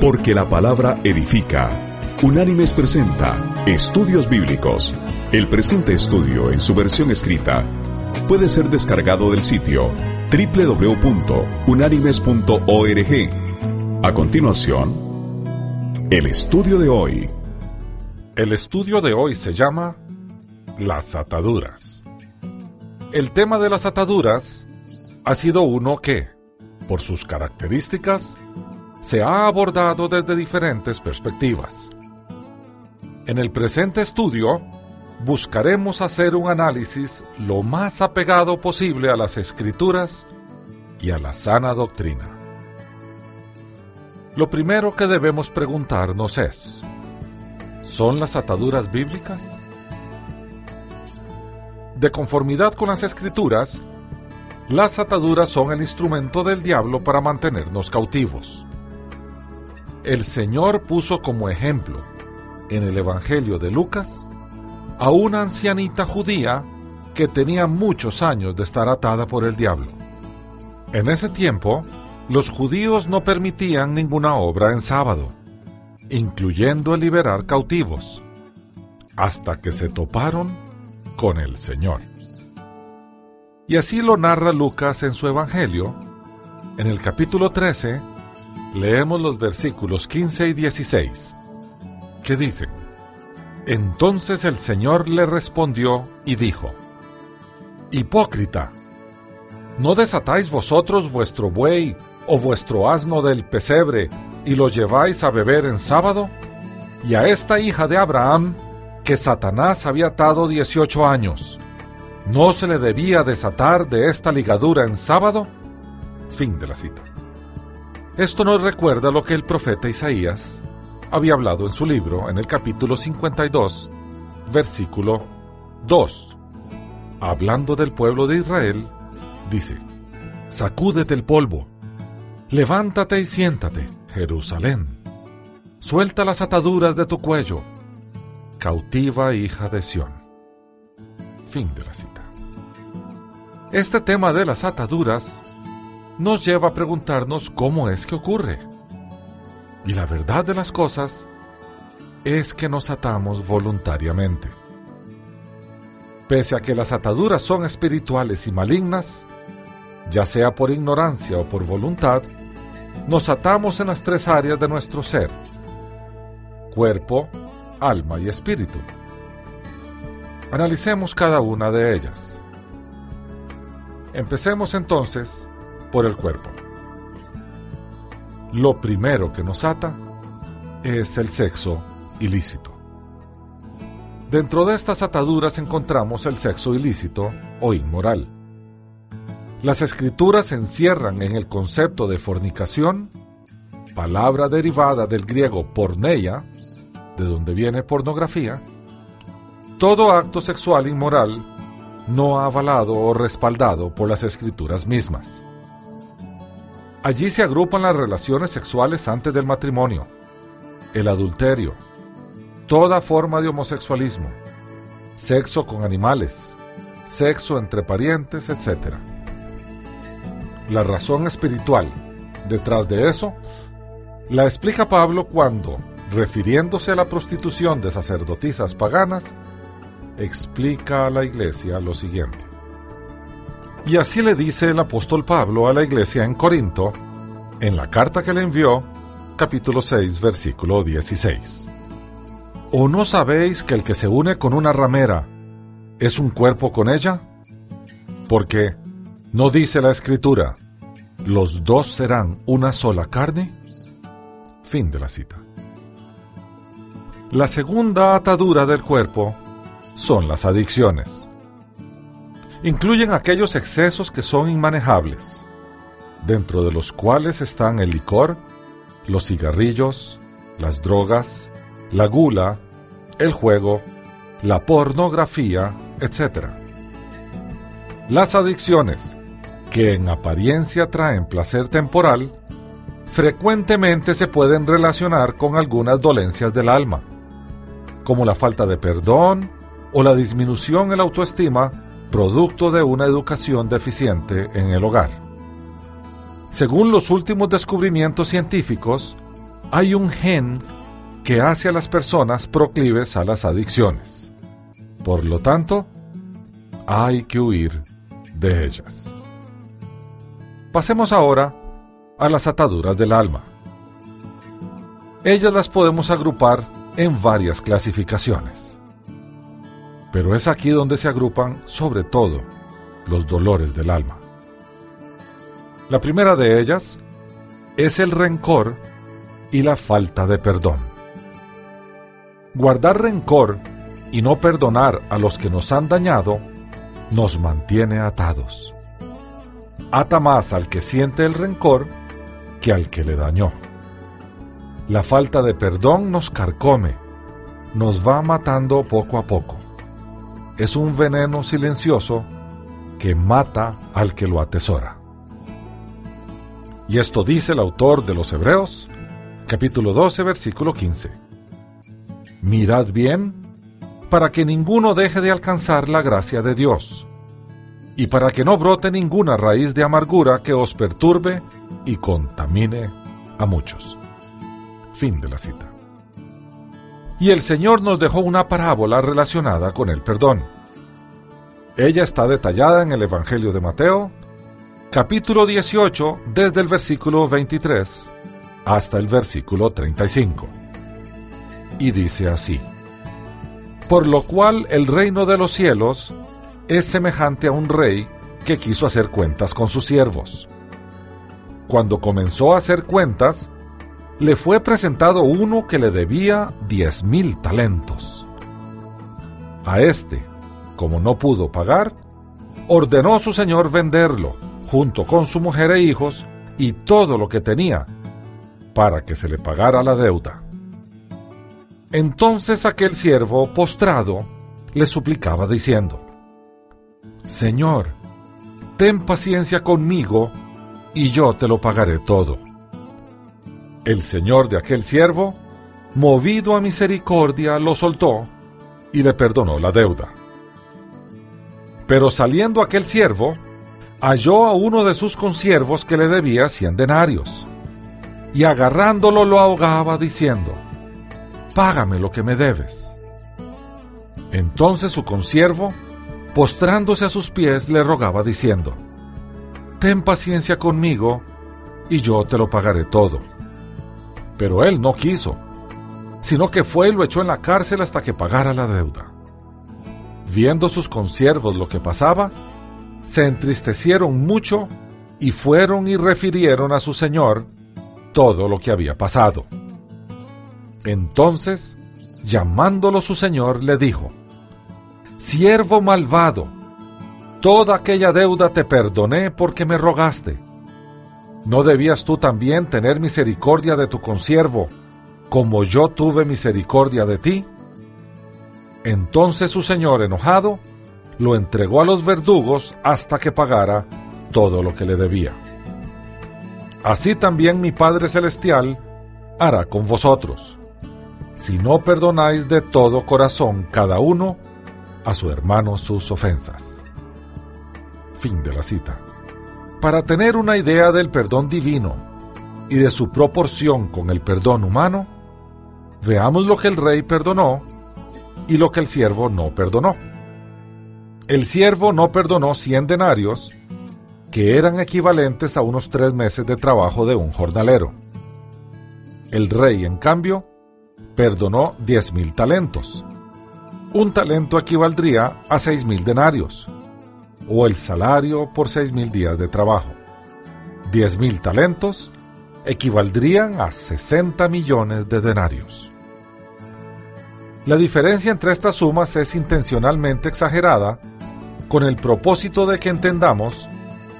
Porque la palabra edifica. Unánimes presenta Estudios Bíblicos. El presente estudio en su versión escrita puede ser descargado del sitio www.unánimes.org. A continuación, el estudio de hoy. El estudio de hoy se llama Las ataduras. El tema de las ataduras ha sido uno que, por sus características, se ha abordado desde diferentes perspectivas. En el presente estudio, buscaremos hacer un análisis lo más apegado posible a las escrituras y a la sana doctrina. Lo primero que debemos preguntarnos es, ¿son las ataduras bíblicas? De conformidad con las escrituras, las ataduras son el instrumento del diablo para mantenernos cautivos. El Señor puso como ejemplo en el Evangelio de Lucas a una ancianita judía que tenía muchos años de estar atada por el diablo. En ese tiempo, los judíos no permitían ninguna obra en sábado, incluyendo el liberar cautivos, hasta que se toparon con el Señor. Y así lo narra Lucas en su Evangelio. En el capítulo 13, leemos los versículos 15 y 16, que dicen, Entonces el Señor le respondió y dijo, Hipócrita, ¿no desatáis vosotros vuestro buey o vuestro asno del pesebre y lo lleváis a beber en sábado? Y a esta hija de Abraham, que Satanás había atado dieciocho años, ¿No se le debía desatar de esta ligadura en sábado? Fin de la cita. Esto nos recuerda lo que el profeta Isaías había hablado en su libro en el capítulo 52, versículo 2. Hablando del pueblo de Israel, dice, Sacúdete el polvo, levántate y siéntate, Jerusalén. Suelta las ataduras de tu cuello, cautiva hija de Sión. Fin de la cita. Este tema de las ataduras nos lleva a preguntarnos cómo es que ocurre. Y la verdad de las cosas es que nos atamos voluntariamente. Pese a que las ataduras son espirituales y malignas, ya sea por ignorancia o por voluntad, nos atamos en las tres áreas de nuestro ser, cuerpo, alma y espíritu. Analicemos cada una de ellas. Empecemos entonces por el cuerpo. Lo primero que nos ata es el sexo ilícito. Dentro de estas ataduras encontramos el sexo ilícito o inmoral. Las escrituras encierran en el concepto de fornicación, palabra derivada del griego porneia, de donde viene pornografía, todo acto sexual inmoral no avalado o respaldado por las escrituras mismas. Allí se agrupan las relaciones sexuales antes del matrimonio, el adulterio, toda forma de homosexualismo, sexo con animales, sexo entre parientes, etc. La razón espiritual detrás de eso la explica Pablo cuando, refiriéndose a la prostitución de sacerdotisas paganas, explica a la iglesia lo siguiente. Y así le dice el apóstol Pablo a la iglesia en Corinto, en la carta que le envió, capítulo 6, versículo 16. ¿O no sabéis que el que se une con una ramera es un cuerpo con ella? Porque, ¿no dice la escritura, los dos serán una sola carne? Fin de la cita. La segunda atadura del cuerpo son las adicciones. Incluyen aquellos excesos que son inmanejables, dentro de los cuales están el licor, los cigarrillos, las drogas, la gula, el juego, la pornografía, etc. Las adicciones, que en apariencia traen placer temporal, frecuentemente se pueden relacionar con algunas dolencias del alma, como la falta de perdón o la disminución en la autoestima producto de una educación deficiente en el hogar. Según los últimos descubrimientos científicos, hay un gen que hace a las personas proclives a las adicciones. Por lo tanto, hay que huir de ellas. Pasemos ahora a las ataduras del alma. Ellas las podemos agrupar en varias clasificaciones. Pero es aquí donde se agrupan sobre todo los dolores del alma. La primera de ellas es el rencor y la falta de perdón. Guardar rencor y no perdonar a los que nos han dañado nos mantiene atados. Ata más al que siente el rencor que al que le dañó. La falta de perdón nos carcome, nos va matando poco a poco. Es un veneno silencioso que mata al que lo atesora. Y esto dice el autor de los Hebreos, capítulo 12, versículo 15. Mirad bien para que ninguno deje de alcanzar la gracia de Dios, y para que no brote ninguna raíz de amargura que os perturbe y contamine a muchos. Fin de la cita. Y el Señor nos dejó una parábola relacionada con el perdón. Ella está detallada en el Evangelio de Mateo, capítulo 18, desde el versículo 23 hasta el versículo 35. Y dice así, Por lo cual el reino de los cielos es semejante a un rey que quiso hacer cuentas con sus siervos. Cuando comenzó a hacer cuentas, le fue presentado uno que le debía diez mil talentos. A este, como no pudo pagar, ordenó su señor venderlo, junto con su mujer e hijos, y todo lo que tenía, para que se le pagara la deuda. Entonces aquel siervo, postrado, le suplicaba diciendo, Señor, ten paciencia conmigo, y yo te lo pagaré todo. El señor de aquel siervo, movido a misericordia, lo soltó y le perdonó la deuda. Pero saliendo aquel siervo, halló a uno de sus consiervos que le debía cien denarios, y agarrándolo lo ahogaba diciendo, Págame lo que me debes. Entonces su consiervo, postrándose a sus pies, le rogaba diciendo, Ten paciencia conmigo, y yo te lo pagaré todo. Pero él no quiso, sino que fue y lo echó en la cárcel hasta que pagara la deuda. Viendo sus consiervos lo que pasaba, se entristecieron mucho y fueron y refirieron a su señor todo lo que había pasado. Entonces, llamándolo su señor, le dijo, Siervo malvado, toda aquella deuda te perdoné porque me rogaste ¿No debías tú también tener misericordia de tu consiervo, como yo tuve misericordia de ti? Entonces su señor, enojado, lo entregó a los verdugos hasta que pagara todo lo que le debía. Así también mi Padre Celestial hará con vosotros, si no perdonáis de todo corazón cada uno a su hermano sus ofensas. Fin de la cita. Para tener una idea del perdón divino y de su proporción con el perdón humano, veamos lo que el rey perdonó y lo que el siervo no perdonó. El siervo no perdonó 100 denarios, que eran equivalentes a unos tres meses de trabajo de un jornalero. El rey, en cambio, perdonó diez mil talentos. Un talento equivaldría a seis mil denarios o el salario por seis mil días de trabajo. Diez mil talentos equivaldrían a 60 millones de denarios. La diferencia entre estas sumas es intencionalmente exagerada con el propósito de que entendamos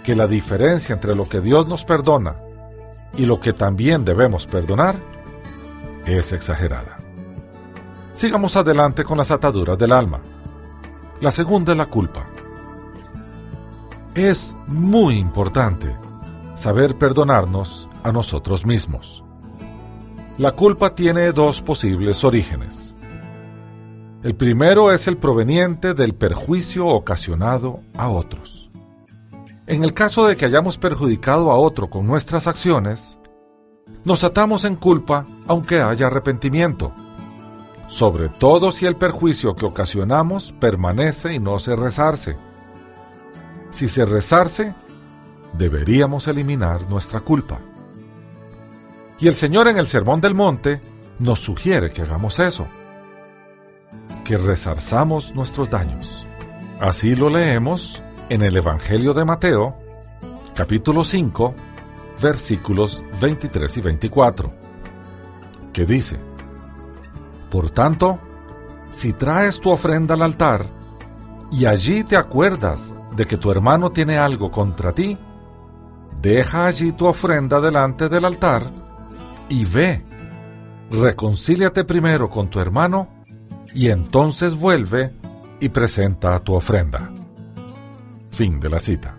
que la diferencia entre lo que Dios nos perdona y lo que también debemos perdonar es exagerada. Sigamos adelante con las ataduras del alma. La segunda es la culpa. Es muy importante saber perdonarnos a nosotros mismos. La culpa tiene dos posibles orígenes. El primero es el proveniente del perjuicio ocasionado a otros. En el caso de que hayamos perjudicado a otro con nuestras acciones, Nos atamos en culpa aunque haya arrepentimiento, sobre todo si el perjuicio que ocasionamos permanece y no se rezarse. Si se rezarse, deberíamos eliminar nuestra culpa. Y el Señor en el Sermón del Monte nos sugiere que hagamos eso, que resarzamos nuestros daños. Así lo leemos en el Evangelio de Mateo, capítulo 5, versículos 23 y 24, que dice, Por tanto, si traes tu ofrenda al altar y allí te acuerdas de que tu hermano tiene algo contra ti, deja allí tu ofrenda delante del altar y ve, reconcíliate primero con tu hermano y entonces vuelve y presenta tu ofrenda. Fin de la cita.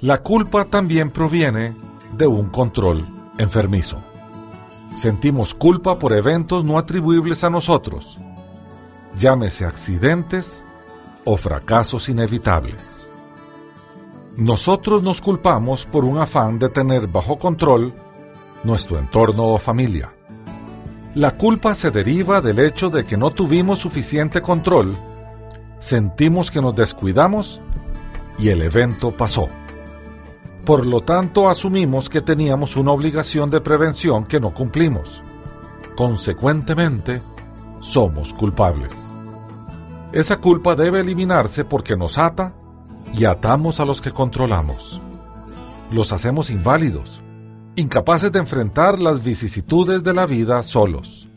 La culpa también proviene de un control enfermizo. Sentimos culpa por eventos no atribuibles a nosotros, llámese accidentes o fracasos inevitables. Nosotros nos culpamos por un afán de tener bajo control nuestro entorno o familia. La culpa se deriva del hecho de que no tuvimos suficiente control, sentimos que nos descuidamos y el evento pasó. Por lo tanto, asumimos que teníamos una obligación de prevención que no cumplimos. Consecuentemente, somos culpables. Esa culpa debe eliminarse porque nos ata y atamos a los que controlamos. Los hacemos inválidos, incapaces de enfrentar las vicisitudes de la vida solos.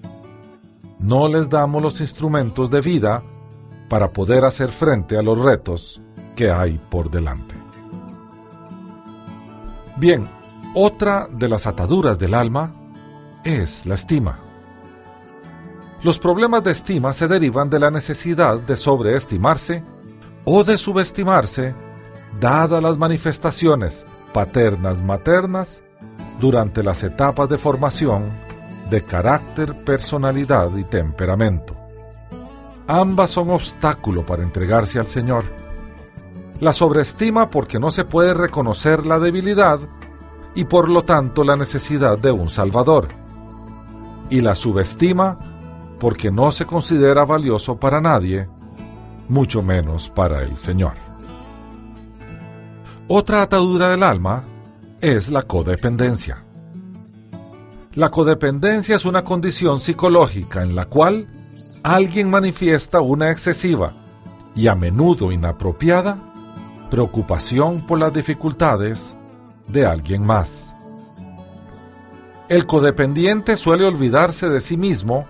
No les damos los instrumentos de vida para poder hacer frente a los retos que hay por delante. Bien, otra de las ataduras del alma es la estima. Los problemas de estima se derivan de la necesidad de sobreestimarse o de subestimarse, dadas las manifestaciones paternas maternas durante las etapas de formación de carácter, personalidad y temperamento. Ambas son obstáculo para entregarse al Señor. La sobreestima porque no se puede reconocer la debilidad y por lo tanto la necesidad de un Salvador. Y la subestima porque no se considera valioso para nadie, mucho menos para el Señor. Otra atadura del alma es la codependencia. La codependencia es una condición psicológica en la cual alguien manifiesta una excesiva y a menudo inapropiada preocupación por las dificultades de alguien más. El codependiente suele olvidarse de sí mismo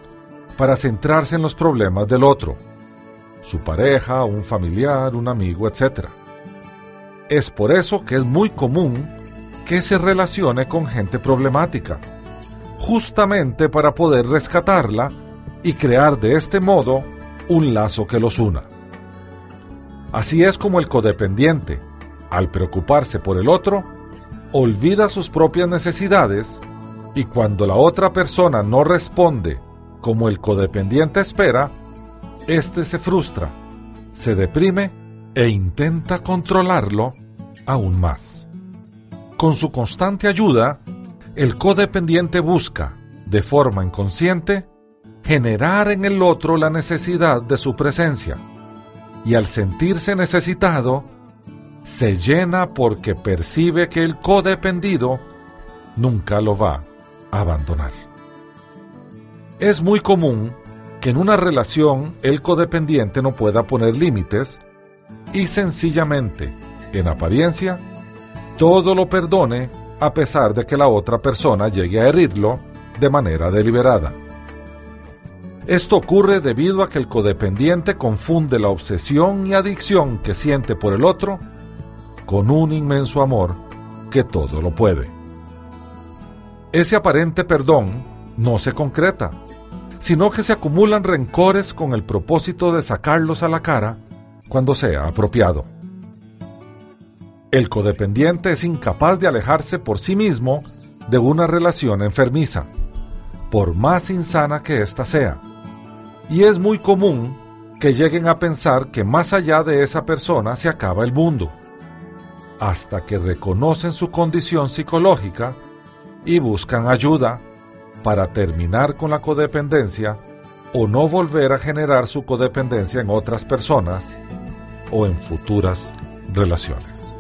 para centrarse en los problemas del otro, su pareja, un familiar, un amigo, etc. Es por eso que es muy común que se relacione con gente problemática, justamente para poder rescatarla y crear de este modo un lazo que los una. Así es como el codependiente, al preocuparse por el otro, olvida sus propias necesidades y cuando la otra persona no responde como el codependiente espera, éste se frustra, se deprime e intenta controlarlo aún más. Con su constante ayuda, el codependiente busca, de forma inconsciente, generar en el otro la necesidad de su presencia, y al sentirse necesitado, se llena porque percibe que el codependido nunca lo va a abandonar. Es muy común que en una relación el codependiente no pueda poner límites y sencillamente, en apariencia, todo lo perdone a pesar de que la otra persona llegue a herirlo de manera deliberada. Esto ocurre debido a que el codependiente confunde la obsesión y adicción que siente por el otro con un inmenso amor que todo lo puede. Ese aparente perdón no se concreta, sino que se acumulan rencores con el propósito de sacarlos a la cara cuando sea apropiado. El codependiente es incapaz de alejarse por sí mismo de una relación enfermiza, por más insana que ésta sea. Y es muy común que lleguen a pensar que más allá de esa persona se acaba el mundo, hasta que reconocen su condición psicológica y buscan ayuda para terminar con la codependencia o no volver a generar su codependencia en otras personas o en futuras relaciones.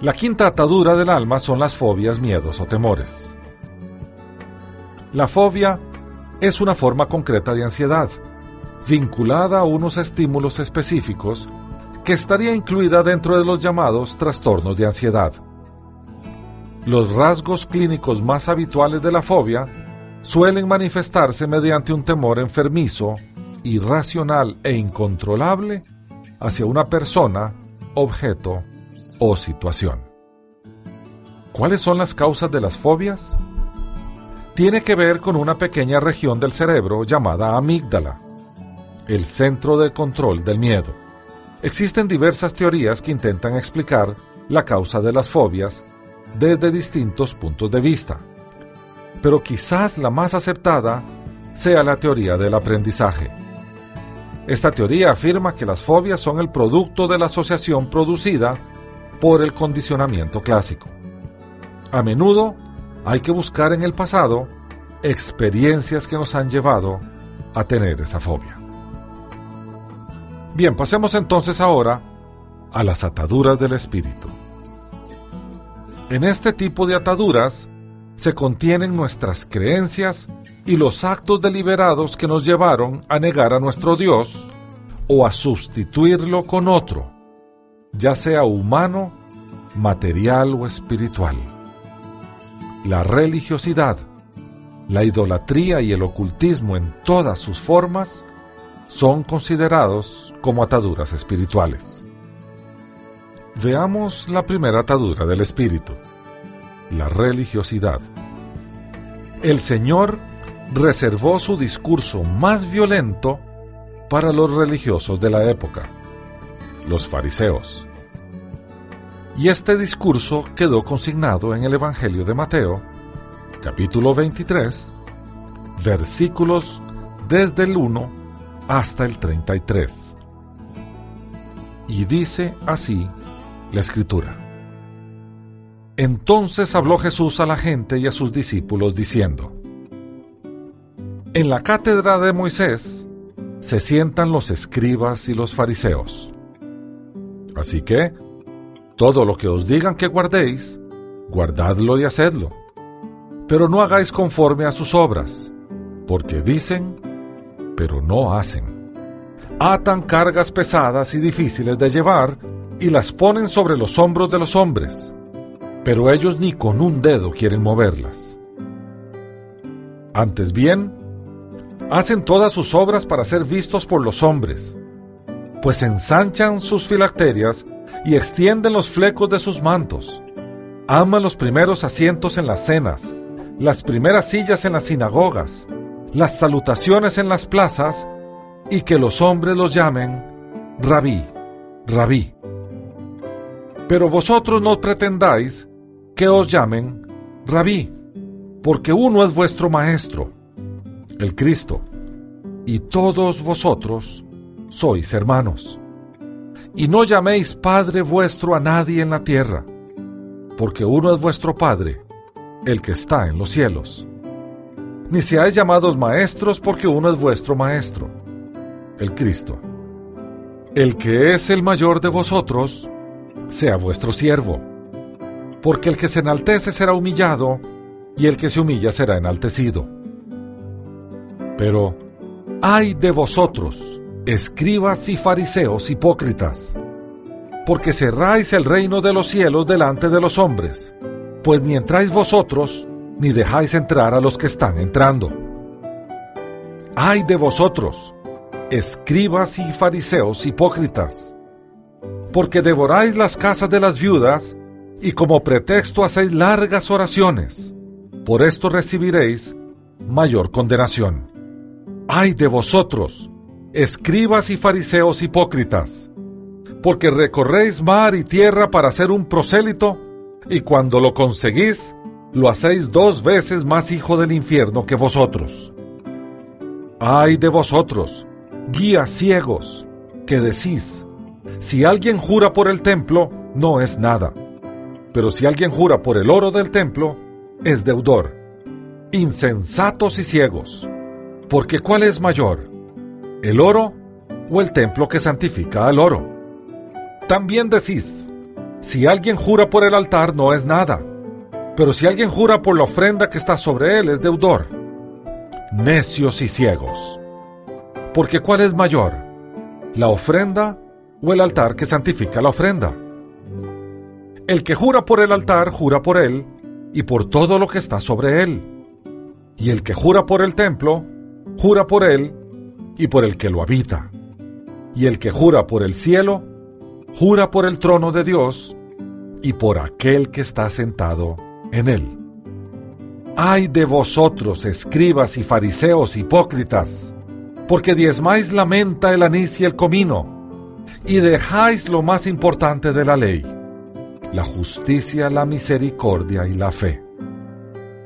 La quinta atadura del alma son las fobias, miedos o temores. La fobia es una forma concreta de ansiedad, vinculada a unos estímulos específicos que estaría incluida dentro de los llamados trastornos de ansiedad. Los rasgos clínicos más habituales de la fobia suelen manifestarse mediante un temor enfermizo, irracional e incontrolable hacia una persona, objeto o situación. ¿Cuáles son las causas de las fobias? Tiene que ver con una pequeña región del cerebro llamada amígdala, el centro de control del miedo. Existen diversas teorías que intentan explicar la causa de las fobias desde distintos puntos de vista, pero quizás la más aceptada sea la teoría del aprendizaje. Esta teoría afirma que las fobias son el producto de la asociación producida por el condicionamiento clásico. A menudo hay que buscar en el pasado experiencias que nos han llevado a tener esa fobia. Bien, pasemos entonces ahora a las ataduras del espíritu. En este tipo de ataduras se contienen nuestras creencias y los actos deliberados que nos llevaron a negar a nuestro Dios o a sustituirlo con otro, ya sea humano, material o espiritual. La religiosidad, la idolatría y el ocultismo en todas sus formas son considerados como ataduras espirituales. Veamos la primera atadura del espíritu, la religiosidad. El Señor reservó su discurso más violento para los religiosos de la época, los fariseos. Y este discurso quedó consignado en el Evangelio de Mateo, capítulo 23, versículos desde el 1 hasta el 33. Y dice así la escritura. Entonces habló Jesús a la gente y a sus discípulos diciendo, En la cátedra de Moisés se sientan los escribas y los fariseos. Así que, todo lo que os digan que guardéis, guardadlo y hacedlo. Pero no hagáis conforme a sus obras, porque dicen, pero no hacen. Atan cargas pesadas y difíciles de llevar y las ponen sobre los hombros de los hombres, pero ellos ni con un dedo quieren moverlas. Antes bien, hacen todas sus obras para ser vistos por los hombres, pues ensanchan sus filacterias y extienden los flecos de sus mantos. Aman los primeros asientos en las cenas, las primeras sillas en las sinagogas, las salutaciones en las plazas y que los hombres los llamen rabí, rabí. Pero vosotros no pretendáis que os llamen rabí, porque uno es vuestro maestro, el Cristo, y todos vosotros sois hermanos. Y no llaméis Padre vuestro a nadie en la tierra, porque uno es vuestro Padre, el que está en los cielos. Ni seáis llamados maestros, porque uno es vuestro Maestro, el Cristo. El que es el mayor de vosotros, sea vuestro siervo. Porque el que se enaltece será humillado, y el que se humilla será enaltecido. Pero, ay de vosotros, escribas y fariseos hipócritas, porque cerráis el reino de los cielos delante de los hombres, pues ni entráis vosotros, ni dejáis entrar a los que están entrando. Ay de vosotros, escribas y fariseos hipócritas, porque devoráis las casas de las viudas y como pretexto hacéis largas oraciones. Por esto recibiréis mayor condenación. Ay de vosotros, escribas y fariseos hipócritas, porque recorréis mar y tierra para ser un prosélito, y cuando lo conseguís, lo hacéis dos veces más hijo del infierno que vosotros. Ay de vosotros, guías ciegos, que decís, si alguien jura por el templo, no es nada. Pero si alguien jura por el oro del templo, es deudor. Insensatos y ciegos. Porque ¿cuál es mayor? ¿El oro o el templo que santifica al oro? También decís, si alguien jura por el altar no es nada, pero si alguien jura por la ofrenda que está sobre él es deudor. Necios y ciegos. Porque ¿cuál es mayor? ¿La ofrenda o el altar que santifica la ofrenda? El que jura por el altar, jura por él y por todo lo que está sobre él. Y el que jura por el templo, jura por él y por el que lo habita. Y el que jura por el cielo, jura por el trono de Dios y por aquel que está sentado en él. Ay de vosotros, escribas y fariseos hipócritas, porque diezmáis la menta, el anís y el comino, y dejáis lo más importante de la ley, la justicia, la misericordia y la fe.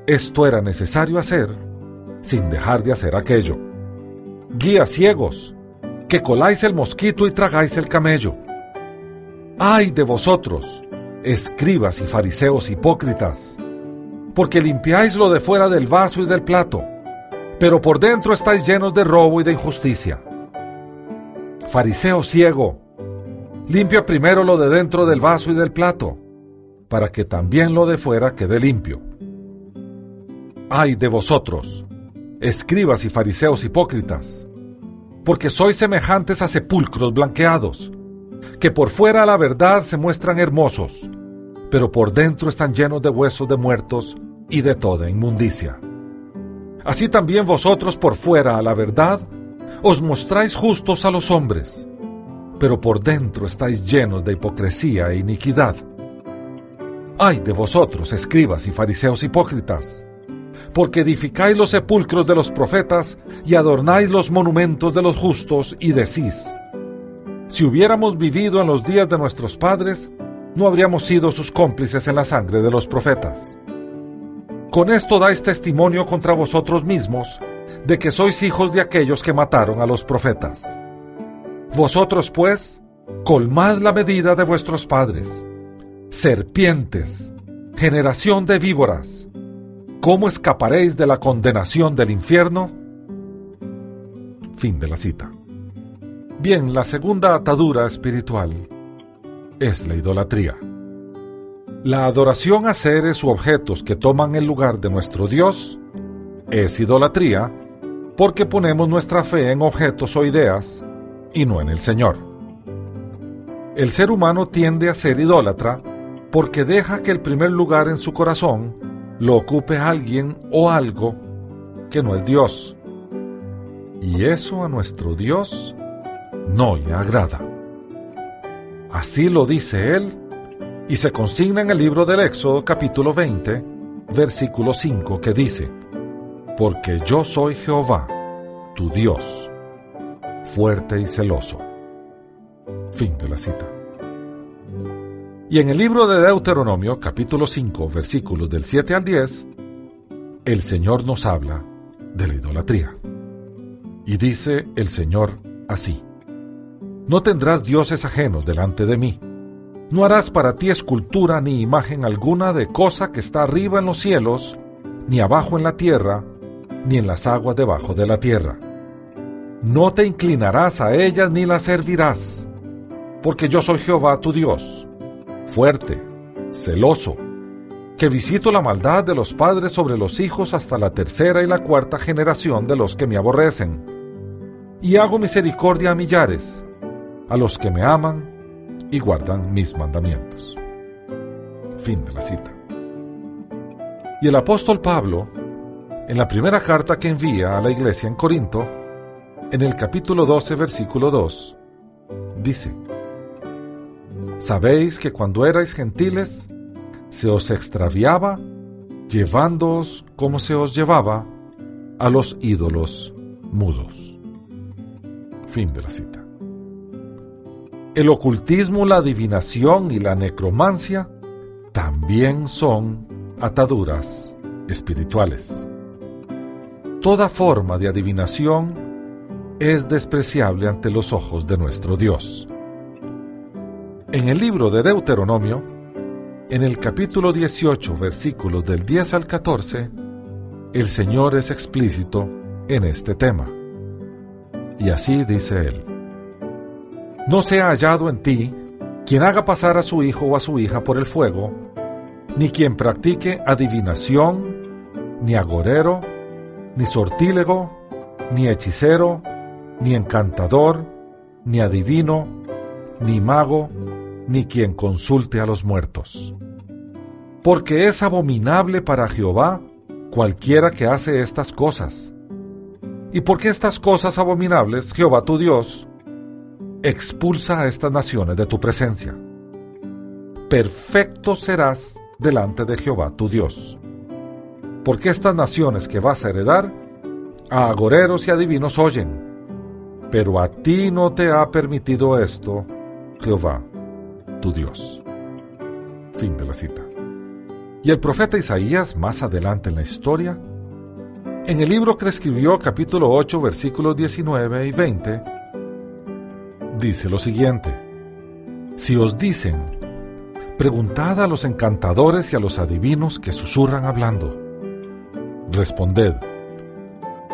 Esto era necesario hacer sin dejar de hacer aquello. Guías ciegos, que coláis el mosquito y tragáis el camello. Ay de vosotros, escribas y fariseos hipócritas, porque limpiáis lo de fuera del vaso y del plato, pero por dentro estáis llenos de robo y de injusticia. Fariseo ciego, limpia primero lo de dentro del vaso y del plato, para que también lo de fuera quede limpio. Ay de vosotros, escribas y fariseos hipócritas, porque sois semejantes a sepulcros blanqueados, que por fuera la verdad se muestran hermosos, pero por dentro están llenos de huesos de muertos y de toda inmundicia. Así también vosotros por fuera a la verdad os mostráis justos a los hombres, pero por dentro estáis llenos de hipocresía e iniquidad. Ay de vosotros, escribas y fariseos hipócritas, porque edificáis los sepulcros de los profetas y adornáis los monumentos de los justos y decís, si hubiéramos vivido en los días de nuestros padres, no habríamos sido sus cómplices en la sangre de los profetas. Con esto dais testimonio contra vosotros mismos de que sois hijos de aquellos que mataron a los profetas. Vosotros, pues, colmad la medida de vuestros padres. Serpientes, generación de víboras, ¿cómo escaparéis de la condenación del infierno? Fin de la cita. Bien, la segunda atadura espiritual es la idolatría. La adoración a seres u objetos que toman el lugar de nuestro Dios es idolatría porque ponemos nuestra fe en objetos o ideas y no en el Señor. El ser humano tiende a ser idólatra porque deja que el primer lugar en su corazón lo ocupe alguien o algo que no es Dios. Y eso a nuestro Dios no le agrada. Así lo dice él y se consigna en el libro del Éxodo capítulo 20, versículo 5, que dice, Porque yo soy Jehová, tu Dios, fuerte y celoso. Fin de la cita. Y en el libro de Deuteronomio capítulo 5, versículos del 7 al 10, el Señor nos habla de la idolatría. Y dice el Señor así, No tendrás dioses ajenos delante de mí no harás para ti escultura ni imagen alguna de cosa que está arriba en los cielos, ni abajo en la tierra, ni en las aguas debajo de la tierra. No te inclinarás a ellas ni las servirás, porque yo soy Jehová tu Dios, fuerte, celoso, que visito la maldad de los padres sobre los hijos hasta la tercera y la cuarta generación de los que me aborrecen, y hago misericordia a millares, a los que me aman y guardan mis mandamientos. Fin de la cita. Y el apóstol Pablo, en la primera carta que envía a la iglesia en Corinto, en el capítulo 12, versículo 2, dice, Sabéis que cuando erais gentiles, se os extraviaba, llevándoos como se os llevaba a los ídolos mudos. Fin de la cita. El ocultismo, la adivinación y la necromancia también son ataduras espirituales. Toda forma de adivinación es despreciable ante los ojos de nuestro Dios. En el libro de Deuteronomio en el capítulo 18, versículos del 10 al 14, el Señor es explícito en este tema. Y así dice él, No se ha hallado en ti quien haga pasar a su hijo o a su hija por el fuego, ni quien practique adivinación, ni agorero, ni sortílego, ni hechicero, ni encantador, ni adivino, ni mago, ni quien consulte a los muertos. Porque es abominable para Jehová cualquiera que hace estas cosas. Y porque estas cosas abominables Jehová tu Dios expulsa a estas naciones de tu presencia. Perfecto serás delante de Jehová tu Dios. Porque estas naciones que vas a heredar, a agoreros y adivinos oyen, pero a ti no te ha permitido esto, Jehová tu Dios. Fin de la cita. Y el profeta Isaías, más adelante en la historia, en el libro que escribió capítulo 8 versículos 19 y 20, dice lo siguiente, Si os dicen, preguntad a los encantadores y a los adivinos que susurran hablando, responded,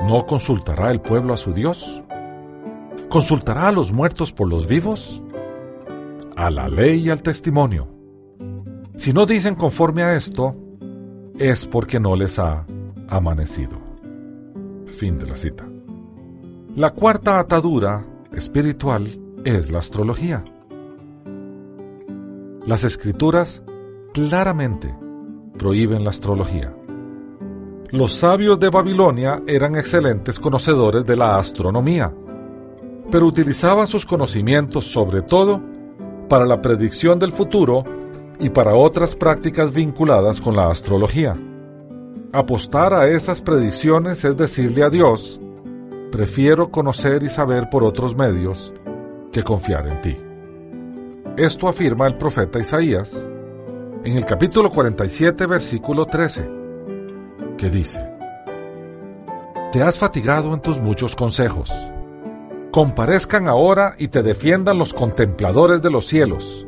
¿no consultará el pueblo a su Dios? ¿Consultará a los muertos por los vivos? a la ley y al testimonio. Si no dicen conforme a esto, es porque no les ha amanecido. Fin de la cita. La cuarta atadura espiritual es la astrología. Las escrituras claramente prohíben la astrología. Los sabios de Babilonia eran excelentes conocedores de la astronomía, pero utilizaban sus conocimientos sobre todo para la predicción del futuro y para otras prácticas vinculadas con la astrología. Apostar a esas predicciones es decirle a Dios, prefiero conocer y saber por otros medios que confiar en ti. Esto afirma el profeta Isaías en el capítulo 47, versículo 13, que dice, Te has fatigado en tus muchos consejos Comparezcan ahora y te defiendan los contempladores de los cielos,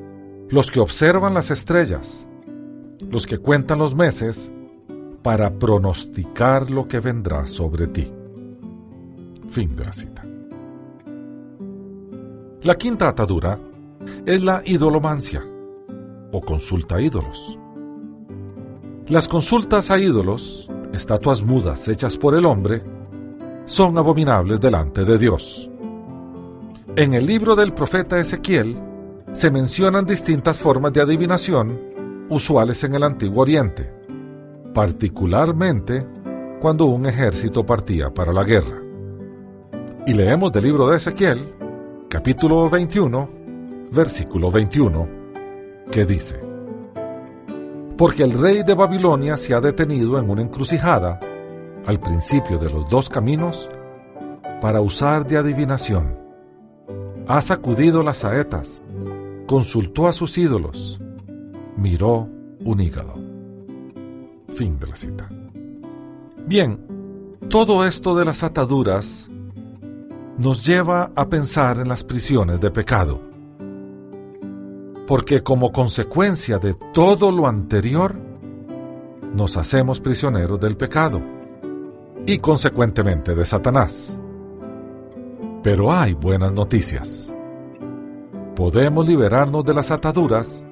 los que observan las estrellas, los que cuentan los meses, para pronosticar lo que vendrá sobre ti. Fin de la cita. La quinta atadura es la idolomancia o consulta a ídolos. Las consultas a ídolos, estatuas mudas hechas por el hombre, son abominables delante de Dios. En el libro del profeta Ezequiel se mencionan distintas formas de adivinación usuales en el Antiguo Oriente, particularmente cuando un ejército partía para la guerra. Y leemos del libro de Ezequiel, capítulo 21, versículo 21, que dice, Porque el rey de Babilonia se ha detenido en una encrucijada, al principio de los dos caminos, para usar de adivinación ha sacudido las saetas, consultó a sus ídolos, miró un hígado. Fin de la cita. Bien, todo esto de las ataduras nos lleva a pensar en las prisiones de pecado. Porque como consecuencia de todo lo anterior, nos hacemos prisioneros del pecado y consecuentemente de Satanás. Pero hay buenas noticias. Podemos liberarnos de las ataduras,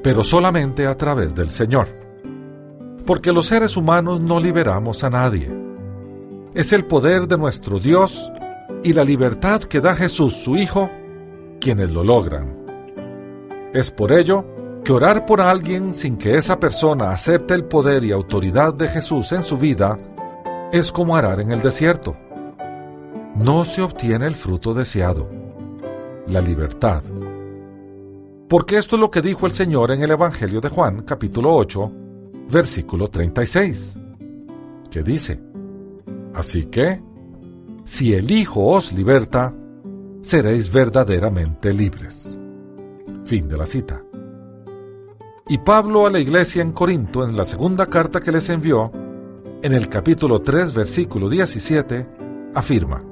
pero solamente a través del Señor. Porque los seres humanos no liberamos a nadie. Es el poder de nuestro Dios y la libertad que da Jesús su Hijo quienes lo logran. Es por ello que orar por alguien sin que esa persona acepte el poder y autoridad de Jesús en su vida es como arar en el desierto no se obtiene el fruto deseado, la libertad. Porque esto es lo que dijo el Señor en el Evangelio de Juan, capítulo 8, versículo 36, que dice, Así que, si el Hijo os liberta, seréis verdaderamente libres. Fin de la cita. Y Pablo a la iglesia en Corinto, en la segunda carta que les envió, en el capítulo 3, versículo 17, afirma,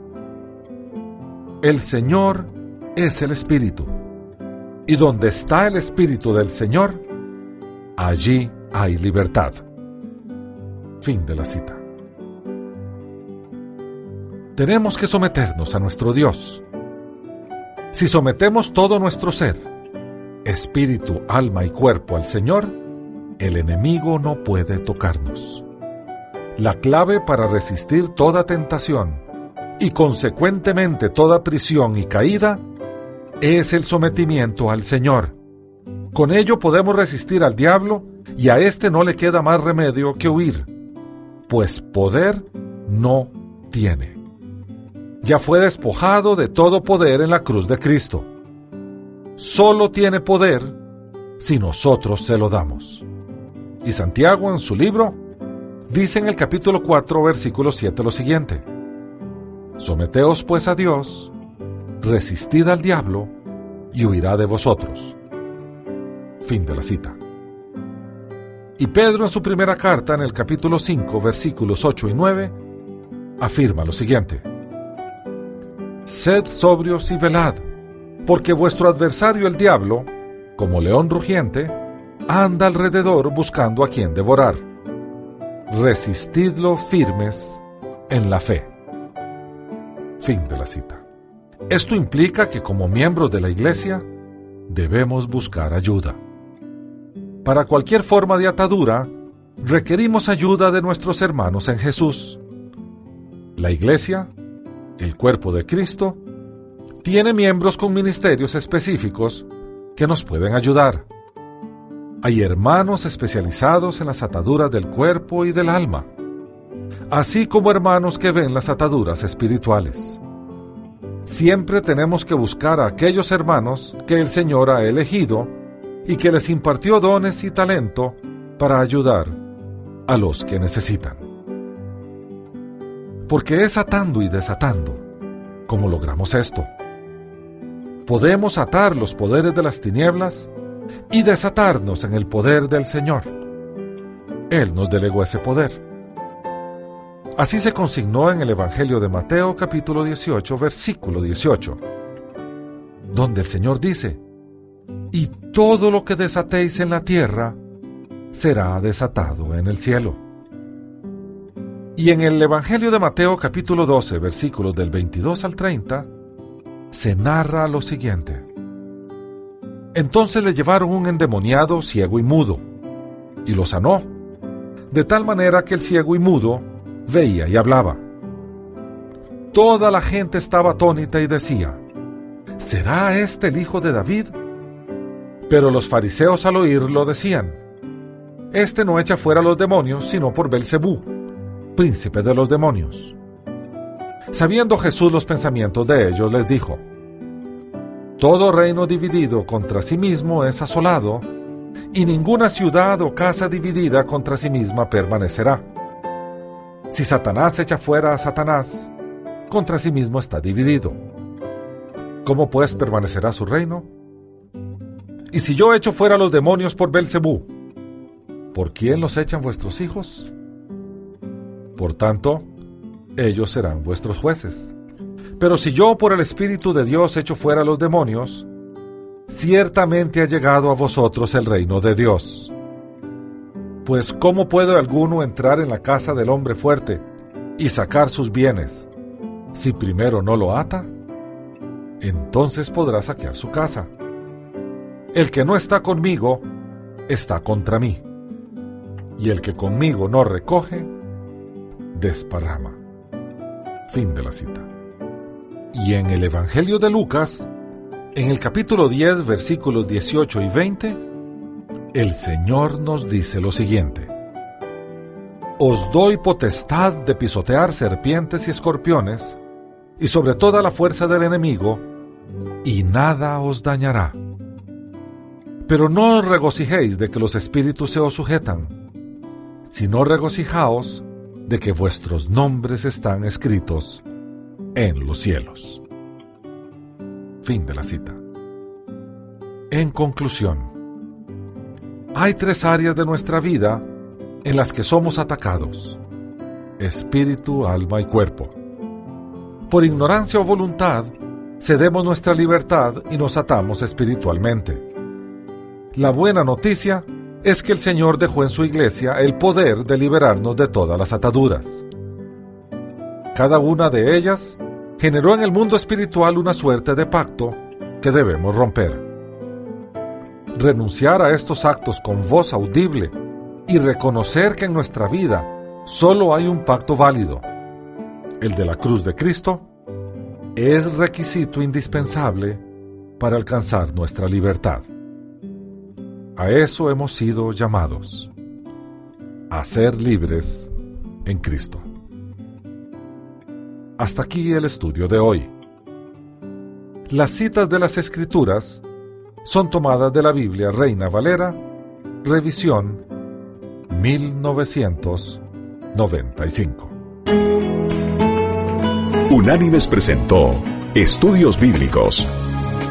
el Señor es el Espíritu. Y donde está el Espíritu del Señor, allí hay libertad. Fin de la cita. Tenemos que someternos a nuestro Dios. Si sometemos todo nuestro ser, espíritu, alma y cuerpo al Señor, el enemigo no puede tocarnos. La clave para resistir toda tentación y consecuentemente toda prisión y caída es el sometimiento al Señor. Con ello podemos resistir al diablo y a éste no le queda más remedio que huir, pues poder no tiene. Ya fue despojado de todo poder en la cruz de Cristo. Solo tiene poder si nosotros se lo damos. Y Santiago en su libro dice en el capítulo 4, versículo 7 lo siguiente. Someteos pues a Dios, resistid al diablo, y huirá de vosotros. Fin de la cita. Y Pedro en su primera carta, en el capítulo 5, versículos 8 y 9, afirma lo siguiente. Sed sobrios y velad, porque vuestro adversario el diablo, como león rugiente, anda alrededor buscando a quien devorar. Resistidlo firmes en la fe. Fin de la cita. Esto implica que como miembros de la Iglesia debemos buscar ayuda. Para cualquier forma de atadura, requerimos ayuda de nuestros hermanos en Jesús. La Iglesia, el cuerpo de Cristo, tiene miembros con ministerios específicos que nos pueden ayudar. Hay hermanos especializados en las ataduras del cuerpo y del alma así como hermanos que ven las ataduras espirituales. Siempre tenemos que buscar a aquellos hermanos que el Señor ha elegido y que les impartió dones y talento para ayudar a los que necesitan. Porque es atando y desatando como logramos esto. Podemos atar los poderes de las tinieblas y desatarnos en el poder del Señor. Él nos delegó ese poder. Así se consignó en el Evangelio de Mateo capítulo 18, versículo 18, donde el Señor dice, y todo lo que desatéis en la tierra será desatado en el cielo. Y en el Evangelio de Mateo capítulo 12, versículos del 22 al 30, se narra lo siguiente. Entonces le llevaron un endemoniado ciego y mudo, y lo sanó, de tal manera que el ciego y mudo veía y hablaba. Toda la gente estaba atónita y decía, ¿será este el hijo de David? Pero los fariseos al oírlo decían, Este no echa fuera los demonios, sino por Belcebú, príncipe de los demonios. Sabiendo Jesús los pensamientos de ellos, les dijo, Todo reino dividido contra sí mismo es asolado, y ninguna ciudad o casa dividida contra sí misma permanecerá. Si Satanás echa fuera a Satanás, contra sí mismo está dividido. ¿Cómo pues permanecerá su reino? Y si yo echo fuera a los demonios por Belcebú, ¿por quién los echan vuestros hijos? Por tanto, ellos serán vuestros jueces. Pero si yo por el Espíritu de Dios echo fuera a los demonios, ciertamente ha llegado a vosotros el reino de Dios. Pues ¿cómo puede alguno entrar en la casa del hombre fuerte y sacar sus bienes si primero no lo ata? Entonces podrá saquear su casa. El que no está conmigo está contra mí, y el que conmigo no recoge, desparrama. Fin de la cita. Y en el Evangelio de Lucas, en el capítulo 10, versículos 18 y 20, el Señor nos dice lo siguiente. Os doy potestad de pisotear serpientes y escorpiones, y sobre toda la fuerza del enemigo, y nada os dañará. Pero no os regocijéis de que los espíritus se os sujetan, sino regocijaos de que vuestros nombres están escritos en los cielos. Fin de la cita. En conclusión, hay tres áreas de nuestra vida en las que somos atacados. Espíritu, alma y cuerpo. Por ignorancia o voluntad, cedemos nuestra libertad y nos atamos espiritualmente. La buena noticia es que el Señor dejó en su iglesia el poder de liberarnos de todas las ataduras. Cada una de ellas generó en el mundo espiritual una suerte de pacto que debemos romper. Renunciar a estos actos con voz audible y reconocer que en nuestra vida solo hay un pacto válido, el de la cruz de Cristo, es requisito indispensable para alcanzar nuestra libertad. A eso hemos sido llamados, a ser libres en Cristo. Hasta aquí el estudio de hoy. Las citas de las Escrituras son tomadas de la Biblia Reina Valera, revisión 1995. Unánimes presentó Estudios Bíblicos,